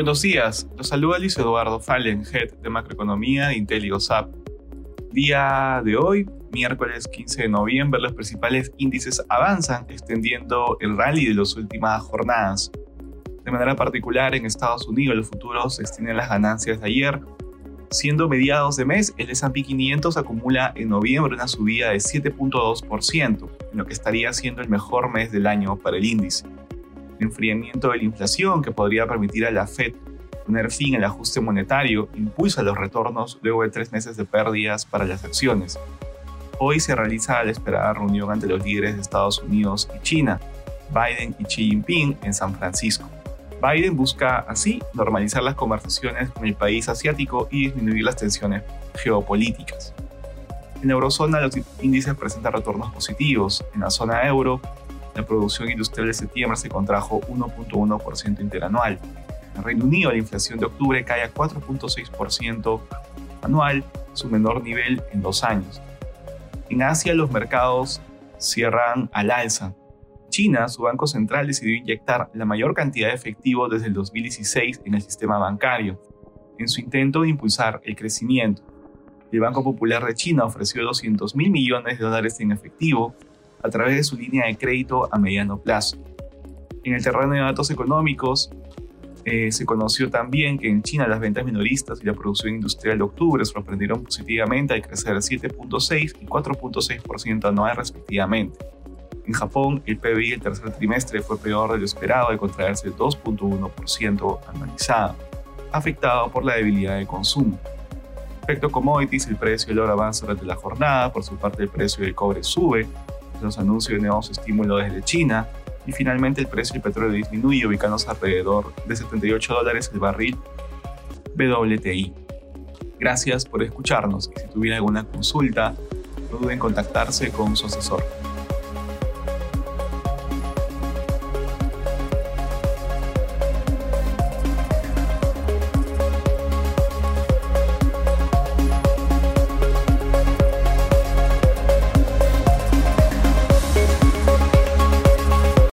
Buenos días, los saluda Luis Eduardo Fallen, Head de Macroeconomía de IntelioSAP. Día de hoy, miércoles 15 de noviembre, los principales índices avanzan, extendiendo el rally de las últimas jornadas. De manera particular, en Estados Unidos los futuros extienden las ganancias de ayer, siendo mediados de mes el S&P 500 acumula en noviembre una subida de 7.2%, en lo que estaría siendo el mejor mes del año para el índice enfriamiento de la inflación que podría permitir a la Fed poner fin al ajuste monetario impulsa los retornos luego de tres meses de pérdidas para las acciones. Hoy se realiza la esperada reunión ante los líderes de Estados Unidos y China, Biden y Xi Jinping en San Francisco. Biden busca así normalizar las conversaciones con el país asiático y disminuir las tensiones geopolíticas. En la eurozona los índices presentan retornos positivos. En la zona euro, la producción industrial de septiembre se contrajo 1.1% interanual. En Reino Unido, la inflación de octubre cae a 4.6% anual, su menor nivel en dos años. En Asia, los mercados cierran al alza. China, su banco central, decidió inyectar la mayor cantidad de efectivo desde el 2016 en el sistema bancario, en su intento de impulsar el crecimiento. El Banco Popular de China ofreció 200 mil millones de dólares en efectivo a través de su línea de crédito a mediano plazo. En el terreno de datos económicos, eh, se conoció también que en China las ventas minoristas y la producción industrial de octubre sorprendieron positivamente al crecer 7.6 y 4.6% anual respectivamente. En Japón, el PBI del tercer trimestre fue peor de lo esperado al contraerse 2.1% anualizado, afectado por la debilidad de consumo. Respecto a commodities, el precio del oro avanza durante la jornada, por su parte el precio del cobre sube, los anuncios de nuevos estímulos desde China y finalmente el precio del petróleo disminuye ubicándose alrededor de 78 dólares el barril WTI. Gracias por escucharnos y si tuviera alguna consulta, no duden en contactarse con su asesor.